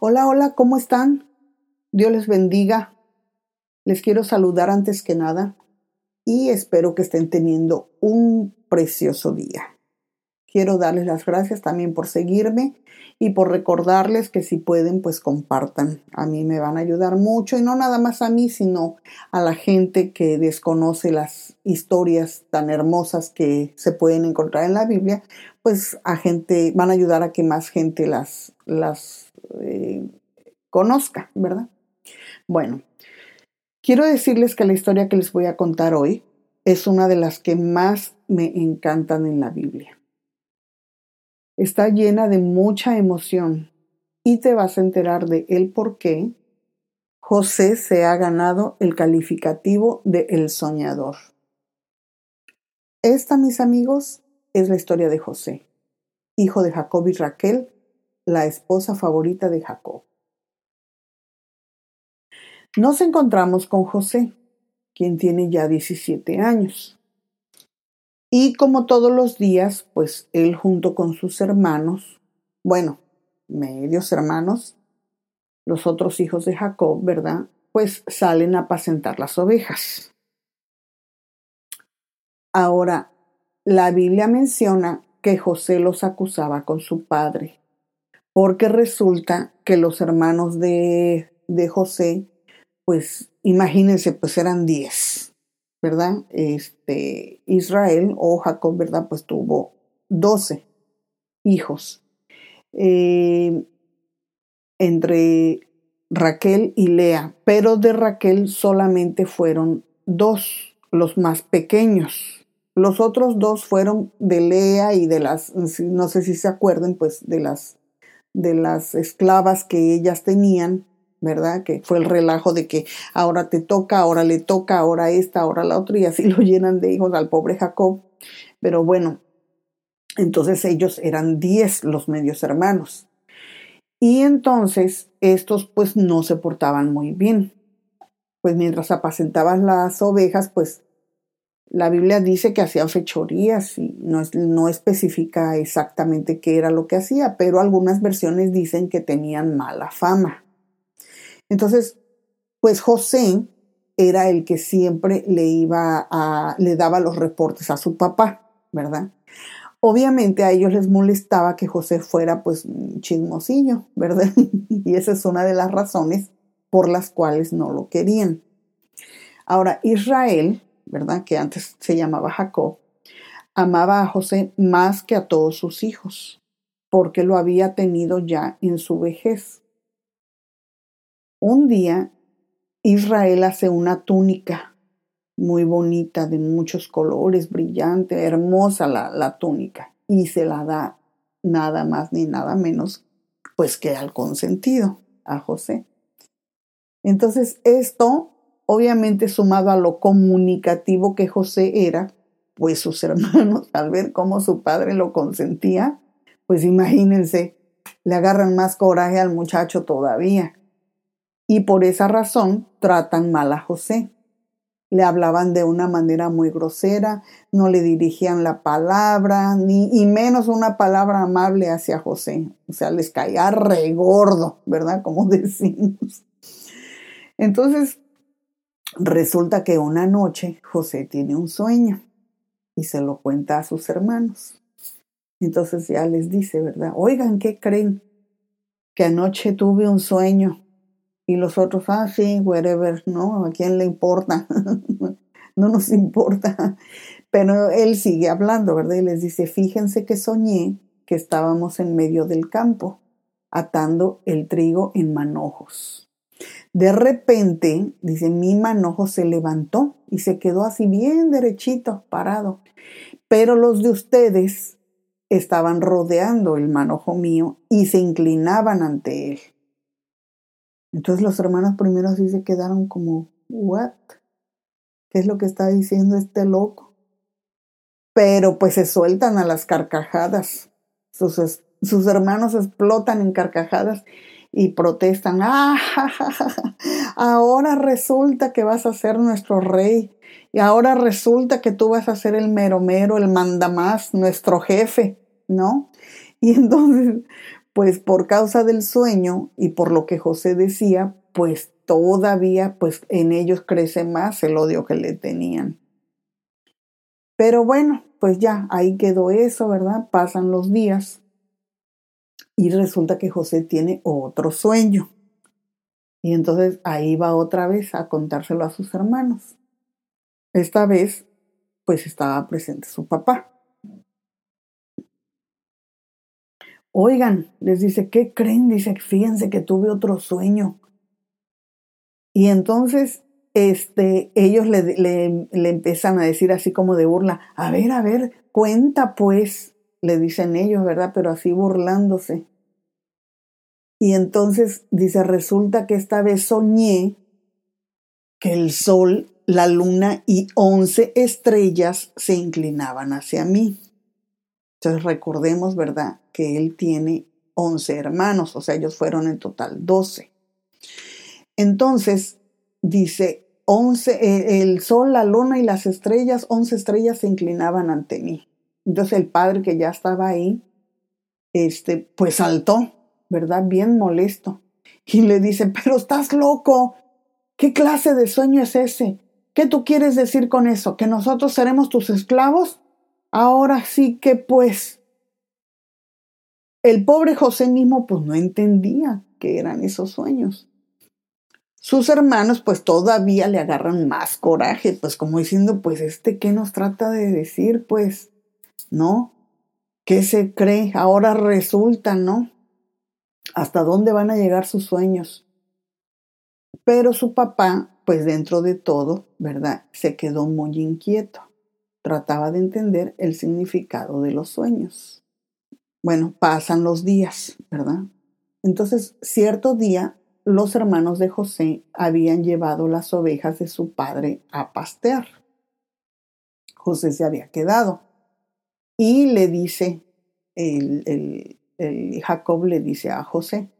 Hola, hola, ¿cómo están? Dios les bendiga. Les quiero saludar antes que nada y espero que estén teniendo un precioso día. Quiero darles las gracias también por seguirme y por recordarles que si pueden, pues compartan. A mí me van a ayudar mucho y no nada más a mí, sino a la gente que desconoce las historias tan hermosas que se pueden encontrar en la Biblia, pues a gente, van a ayudar a que más gente las, las eh, conozca, ¿verdad? Bueno, quiero decirles que la historia que les voy a contar hoy es una de las que más me encantan en la Biblia está llena de mucha emoción y te vas a enterar de el por qué José se ha ganado el calificativo de el soñador. Esta, mis amigos, es la historia de José, hijo de Jacob y Raquel, la esposa favorita de Jacob. Nos encontramos con José, quien tiene ya 17 años. Y como todos los días, pues él junto con sus hermanos, bueno, medios hermanos, los otros hijos de Jacob, ¿verdad? Pues salen a apacentar las ovejas. Ahora, la Biblia menciona que José los acusaba con su padre, porque resulta que los hermanos de, de José, pues imagínense, pues eran diez. ¿verdad? Este, Israel o Jacob, ¿verdad? Pues tuvo doce hijos. Eh, entre Raquel y Lea, pero de Raquel solamente fueron dos, los más pequeños. Los otros dos fueron de Lea y de las, no sé si se acuerdan, pues de las, de las esclavas que ellas tenían, ¿verdad? Que fue el relajo de que ahora te toca, ahora le toca, ahora esta, ahora la otra, y así lo llenan de hijos al pobre Jacob. Pero bueno, entonces ellos eran diez los medios hermanos. Y entonces estos pues no se portaban muy bien. Pues mientras apacentaban las ovejas, pues la Biblia dice que hacían fechorías y no, no especifica exactamente qué era lo que hacía, pero algunas versiones dicen que tenían mala fama. Entonces, pues José era el que siempre le iba a, le daba los reportes a su papá, ¿verdad? Obviamente a ellos les molestaba que José fuera pues chismosillo, ¿verdad? y esa es una de las razones por las cuales no lo querían. Ahora, Israel, ¿verdad? Que antes se llamaba Jacob, amaba a José más que a todos sus hijos, porque lo había tenido ya en su vejez. Un día Israel hace una túnica muy bonita, de muchos colores, brillante, hermosa la, la, túnica, y se la da nada más ni nada menos, pues que al consentido, a José. Entonces esto, obviamente sumado a lo comunicativo que José era, pues sus hermanos, al ver cómo su padre lo consentía, pues imagínense, le agarran más coraje al muchacho todavía y por esa razón tratan mal a José. Le hablaban de una manera muy grosera, no le dirigían la palabra, ni y menos una palabra amable hacia José. O sea, les caía regordo, ¿verdad? Como decimos. Entonces, resulta que una noche José tiene un sueño y se lo cuenta a sus hermanos. Entonces ya les dice, ¿verdad? Oigan, ¿qué creen? Que anoche tuve un sueño y los otros, ah, sí, whatever, ¿no? ¿A quién le importa? no nos importa. Pero él sigue hablando, ¿verdad? Y les dice, fíjense que soñé que estábamos en medio del campo, atando el trigo en manojos. De repente, dice, mi manojo se levantó y se quedó así bien derechito, parado. Pero los de ustedes estaban rodeando el manojo mío y se inclinaban ante él. Entonces los hermanos primeros sí se quedaron como, ¿what? ¿Qué es lo que está diciendo este loco? Pero pues se sueltan a las carcajadas. Sus hermanos explotan en carcajadas y protestan. ¡Ah! Ahora resulta que vas a ser nuestro rey. Y ahora resulta que tú vas a ser el mero mero, el mandamás, nuestro jefe, ¿no? Y entonces pues por causa del sueño y por lo que José decía, pues todavía pues en ellos crece más el odio que le tenían. Pero bueno, pues ya, ahí quedó eso, ¿verdad? Pasan los días y resulta que José tiene otro sueño. Y entonces ahí va otra vez a contárselo a sus hermanos. Esta vez, pues estaba presente su papá. Oigan, les dice, ¿qué creen? Dice, fíjense que tuve otro sueño. Y entonces este, ellos le, le, le, empiezan a decir así como de burla, a ver, a ver, cuenta pues, le dicen ellos, ¿verdad? Pero así burlándose. Y entonces dice, resulta que esta vez soñé que el sol, la luna y once estrellas se inclinaban hacia mí. Entonces recordemos, ¿verdad? Que él tiene once hermanos, o sea, ellos fueron en total doce. Entonces, dice, once, el sol, la luna y las estrellas, once estrellas se inclinaban ante mí. Entonces el padre que ya estaba ahí, este, pues saltó, ¿verdad? Bien molesto. Y le dice, pero estás loco. ¿Qué clase de sueño es ese? ¿Qué tú quieres decir con eso? ¿Que nosotros seremos tus esclavos? Ahora sí que pues. El pobre José mismo pues no entendía qué eran esos sueños. Sus hermanos pues todavía le agarran más coraje, pues como diciendo, pues este qué nos trata de decir, pues, ¿no? ¿Qué se cree? Ahora resulta, ¿no? ¿Hasta dónde van a llegar sus sueños? Pero su papá, pues dentro de todo, ¿verdad? Se quedó muy inquieto. Trataba de entender el significado de los sueños. Bueno, pasan los días, ¿verdad? Entonces, cierto día los hermanos de José habían llevado las ovejas de su padre a pastear. José se había quedado y le dice, el, Jacob le dice a José,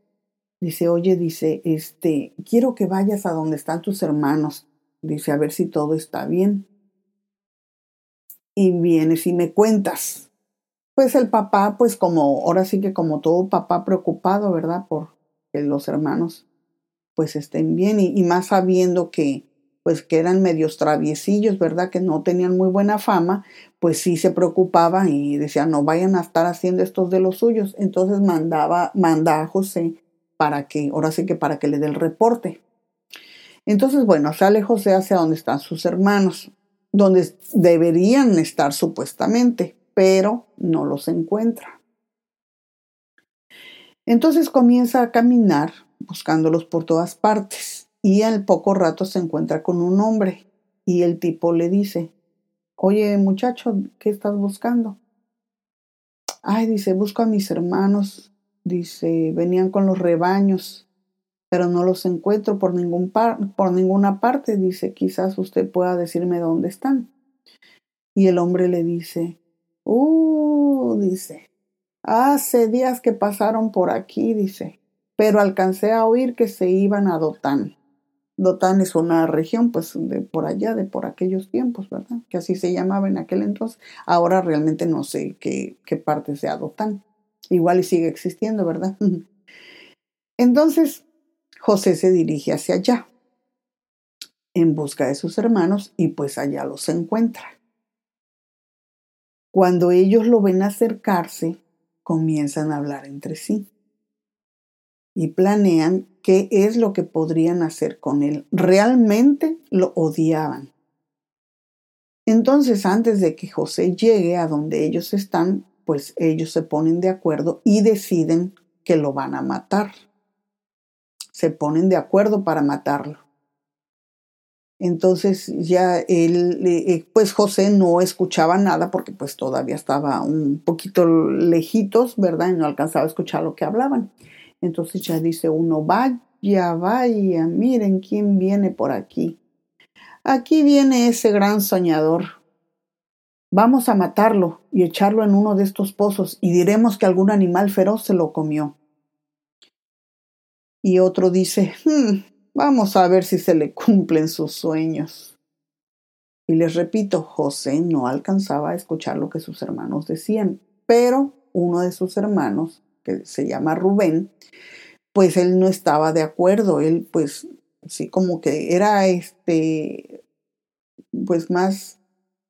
dice, oye, dice, este, quiero que vayas a donde están tus hermanos, dice, a ver si todo está bien. Y vienes y me cuentas. Pues el papá, pues como, ahora sí que como todo papá preocupado, ¿verdad? Por los hermanos pues estén bien y, más sabiendo que pues que eran medios traviesillos, ¿verdad? Que no tenían muy buena fama, pues sí se preocupaba y decía, no vayan a estar haciendo estos de los suyos. Entonces mandaba, manda a José para que, ahora sí que para que le dé el reporte. Entonces, bueno, sale José hacia donde están sus hermanos, donde deberían estar supuestamente, pero no los encuentra. Entonces comienza a caminar buscándolos por todas partes y al poco rato se encuentra con un hombre y el tipo le dice, oye muchacho, ¿qué estás buscando? Ay, dice, busco a mis hermanos, dice, venían con los rebaños, pero no los encuentro por, ningún por ninguna parte, dice, quizás usted pueda decirme dónde están. Y el hombre le dice, uh, dice, hace días que pasaron por aquí, dice, pero alcancé a oír que se iban a Dotán. Dotán es una región, pues, de por allá, de por aquellos tiempos, ¿verdad? Que así se llamaba en aquel entonces. Ahora realmente no sé qué, qué parte sea Dotán. Igual y sigue existiendo, ¿verdad? Entonces, José se dirige hacia allá, en busca de sus hermanos, y pues allá los encuentra. Cuando ellos lo ven acercarse, comienzan a hablar entre sí y planean qué es lo que podrían hacer con él. Realmente lo odiaban. Entonces, antes de que José llegue a donde ellos están, pues ellos se ponen de acuerdo y deciden que lo van a matar. Se ponen de acuerdo para matarlo. Entonces ya él, eh, pues José no escuchaba nada porque pues todavía estaba un poquito lejitos, ¿verdad? Y no alcanzaba a escuchar lo que hablaban. Entonces ya dice uno, vaya, vaya, miren quién viene por aquí. Aquí viene ese gran soñador. Vamos a matarlo y echarlo en uno de estos pozos y diremos que algún animal feroz se lo comió. Y otro dice, hmm, vamos a ver si se le cumplen sus sueños. Y les repito, José no alcanzaba a escuchar lo que sus hermanos decían, pero uno de sus hermanos que se llama Rubén, pues él no estaba de acuerdo, él pues sí como que era este pues más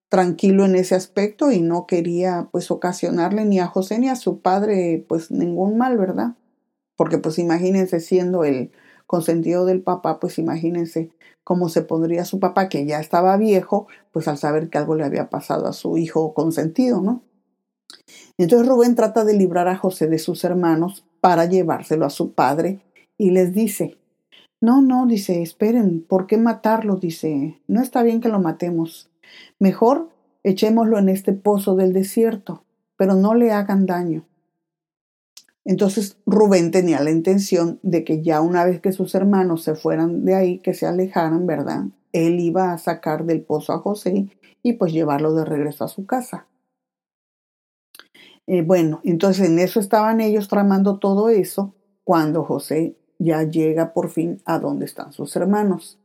tranquilo en ese aspecto y no quería pues ocasionarle ni a José ni a su padre pues ningún mal, ¿verdad? Porque pues imagínense siendo el consentido del papá, pues imagínense cómo se pondría su papá que ya estaba viejo, pues al saber que algo le había pasado a su hijo consentido, ¿no? Entonces Rubén trata de librar a José de sus hermanos para llevárselo a su padre y les dice, no, no, dice, esperen, ¿por qué matarlo? Dice, no está bien que lo matemos. Mejor echémoslo en este pozo del desierto, pero no le hagan daño. Entonces Rubén tenía la intención de que ya una vez que sus hermanos se fueran de ahí, que se alejaran, ¿verdad? Él iba a sacar del pozo a José y pues llevarlo de regreso a su casa. Eh, bueno, entonces en eso estaban ellos tramando todo eso cuando José ya llega por fin a donde están sus hermanos.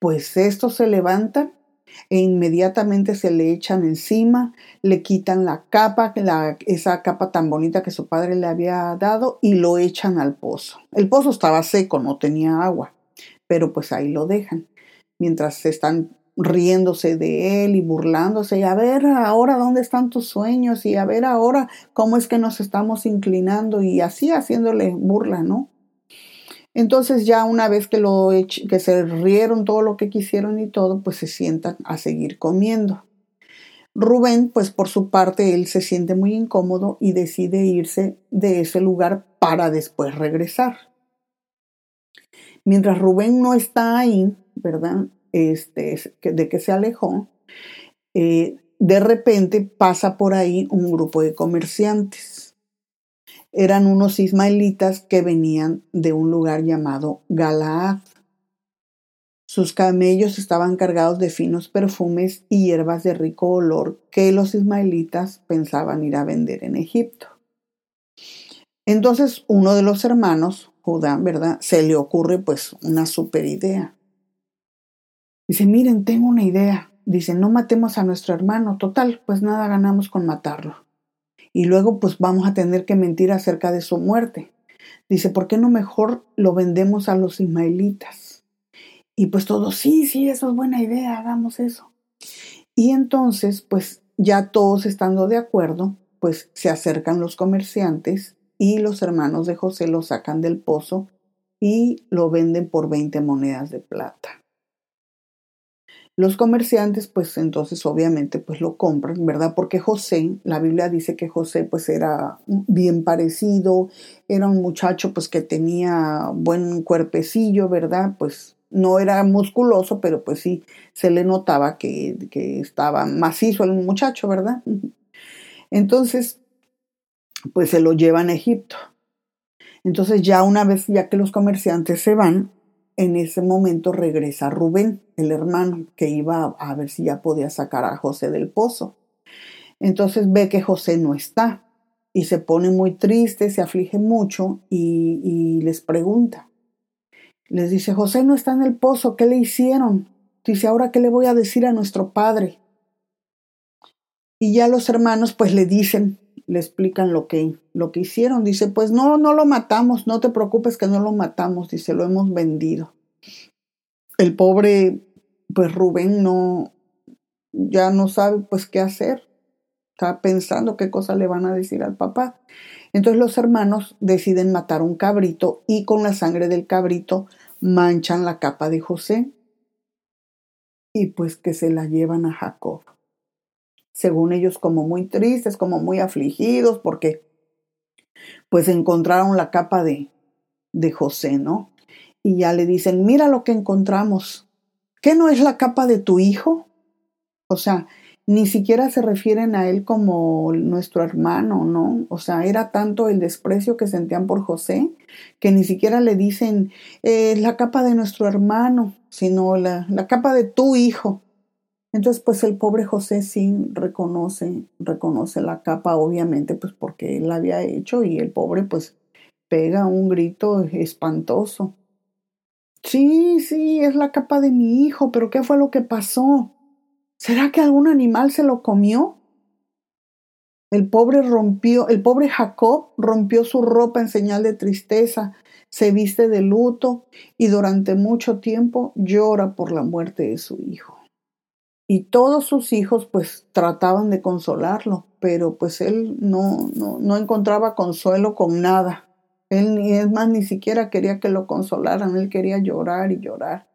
Pues estos se levantan e inmediatamente se le echan encima, le quitan la capa, la, esa capa tan bonita que su padre le había dado y lo echan al pozo. El pozo estaba seco, no tenía agua, pero pues ahí lo dejan. Mientras están riéndose de él y burlándose y a ver ahora dónde están tus sueños y a ver ahora cómo es que nos estamos inclinando y así haciéndole burla, ¿no? Entonces ya una vez que, lo que se rieron todo lo que quisieron y todo, pues se sientan a seguir comiendo. Rubén, pues por su parte, él se siente muy incómodo y decide irse de ese lugar para después regresar. Mientras Rubén no está ahí, ¿verdad? Este, de que se alejó, eh, de repente pasa por ahí un grupo de comerciantes eran unos ismaelitas que venían de un lugar llamado Galaad. Sus camellos estaban cargados de finos perfumes y hierbas de rico olor que los ismaelitas pensaban ir a vender en Egipto. Entonces uno de los hermanos, Judá, ¿verdad? Se le ocurre pues una super idea. Dice, miren, tengo una idea. Dice, no matemos a nuestro hermano. Total, pues nada ganamos con matarlo y luego pues vamos a tener que mentir acerca de su muerte. Dice, ¿por qué no mejor lo vendemos a los ismaelitas? Y pues todos, sí, sí, eso es buena idea, hagamos eso. Y entonces, pues ya todos estando de acuerdo, pues se acercan los comerciantes y los hermanos de José lo sacan del pozo y lo venden por 20 monedas de plata. Los comerciantes, pues entonces obviamente pues lo compran, ¿verdad? Porque José, la Biblia dice que José pues era bien parecido, era un muchacho pues que tenía buen cuerpecillo, ¿verdad? Pues no era musculoso, pero pues sí se le notaba que, que estaba macizo el muchacho, ¿verdad? Entonces, pues se lo llevan a Egipto. Entonces ya una vez ya que los comerciantes se van, en ese momento regresa Rubén, el hermano, que iba a ver si ya podía sacar a José del pozo. Entonces ve que José no está y se pone muy triste, se aflige mucho y, les pregunta. Les dice, José no está en el pozo, ¿qué le hicieron? Dice, ahora qué le voy a decir a nuestro padre. Y ya los hermanos pues le dicen le explican lo que, lo que hicieron. Dice, pues no, no lo matamos, no te preocupes que no lo matamos, dice, lo hemos vendido. El pobre, pues Rubén no, ya no sabe pues qué hacer. Está pensando qué cosa le van a decir al papá. Entonces los hermanos deciden matar un cabrito y con la sangre del cabrito manchan la capa de José y pues que se la llevan a Jacob según ellos como muy tristes, como muy afligidos, porque pues encontraron la capa de, de José, ¿no? Y ya le dicen, mira lo que encontramos. ¿Qué no es la capa de tu hijo? O sea, ni siquiera se refieren a él como nuestro hermano, ¿no? O sea, era tanto el desprecio que sentían por José que ni siquiera le dicen la capa de nuestro hermano, sino la, la capa de tu hijo. Entonces, pues el pobre José sí reconoce, reconoce la capa, obviamente, pues porque él la había hecho y el pobre pues pega un grito espantoso. Sí, sí, es la capa de mi hijo, pero ¿qué fue lo que pasó? ¿Será que algún animal se lo comió? El pobre rompió, el pobre Jacob rompió su ropa en señal de tristeza, se viste de luto y durante mucho tiempo llora por la muerte de su hijo. Y todos sus hijos pues trataban de consolarlo, pero pues él no, no, no encontraba consuelo con nada. Él ni es más ni siquiera quería que lo consolaran, él quería llorar y llorar.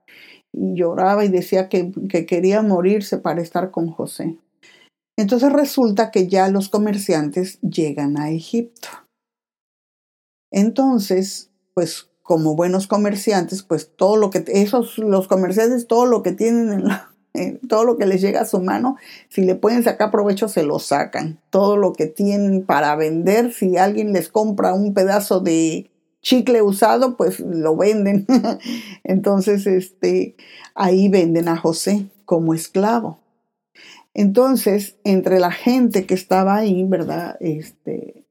Y lloraba y decía que, que quería morirse para estar con José. Entonces resulta que ya los comerciantes llegan a Egipto. Entonces, pues como buenos comerciantes, pues todo lo que esos los comerciantes todo lo que tienen en la, todo lo que les llega a su mano, si le pueden sacar provecho, se lo sacan. Todo lo que tienen para vender, si alguien les compra un pedazo de chicle usado, pues lo venden. Entonces, este, ahí venden a José como esclavo. Entonces, entre la gente que estaba ahí, ¿verdad? Este,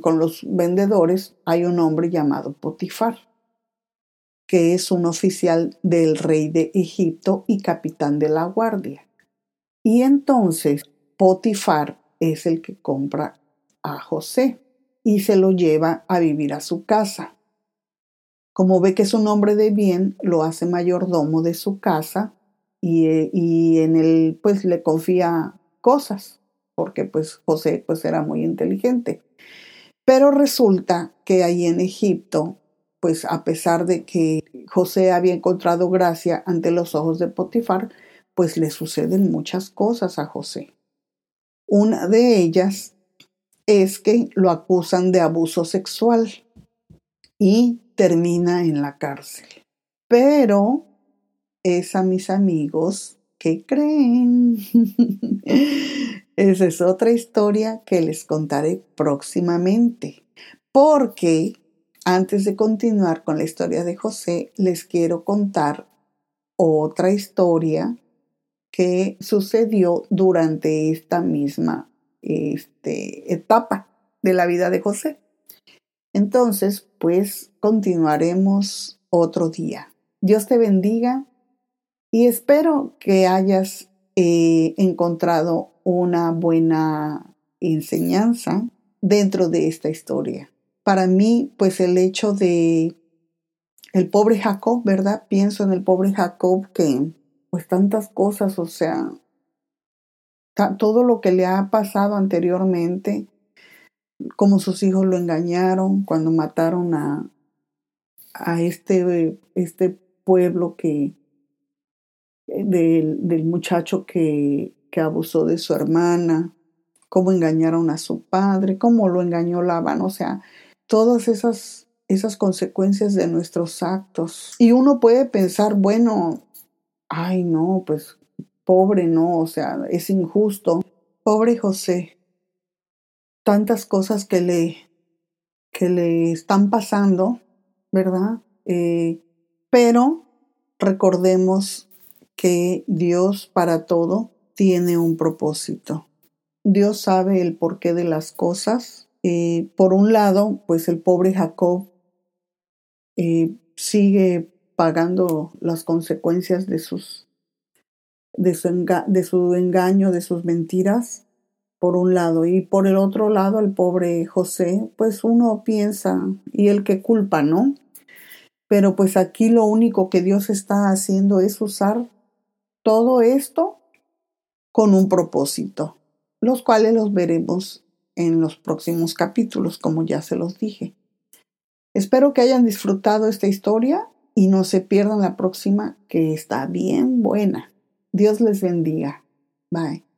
con los vendedores, hay un hombre llamado Potifar, que es un oficial del rey de Egipto y capitán de la guardia. Y entonces Potifar es el que compra a José y se lo lleva a vivir a su casa. Como ve que es un hombre de bien, lo hace mayordomo de su casa y, eh, y en él pues le confía cosas, porque pues José pues era muy inteligente. Pero resulta que ahí en Egipto, pues a pesar de que José había encontrado gracia ante los ojos de Potifar, pues le suceden muchas cosas a José. Una de ellas es que lo acusan de abuso sexual y termina en la cárcel. Pero es a mis amigos que creen. Esa es otra historia que les contaré próximamente. Porque antes de continuar con la historia de José, les quiero contar otra historia que sucedió durante esta misma este, etapa de la vida de José. Entonces, pues continuaremos otro día. Dios te bendiga y espero que hayas eh, encontrado una buena enseñanza dentro de esta historia. Para mí, pues el hecho de el pobre Jacob, ¿verdad? Pienso en el pobre Jacob que, pues tantas cosas, o sea, todo lo que le ha pasado anteriormente, como sus hijos lo engañaron cuando mataron a, a este, este pueblo que, del, del muchacho que, que abusó de su hermana, cómo engañaron a su padre, cómo lo engañó Labán, o sea, todas esas, esas consecuencias de nuestros actos. Y uno puede pensar, bueno, ay no, pues pobre no, o sea, es injusto. Pobre José, tantas cosas que le, que le están pasando, ¿verdad? Eh, pero recordemos que Dios para todo tiene un propósito. Dios sabe el porqué de las cosas. Eh, por un lado, pues el pobre Jacob eh, sigue pagando las consecuencias de sus de su, de su engaño, de sus mentiras, por un lado, y por el otro lado, el pobre José, pues uno piensa, y el que culpa, ¿no? Pero pues aquí lo único que Dios está haciendo es usar todo esto con un propósito, los cuales los veremos en los próximos capítulos, como ya se los dije. Espero que hayan disfrutado esta historia y no se pierdan la próxima, que está bien buena. Dios les bendiga. Bye.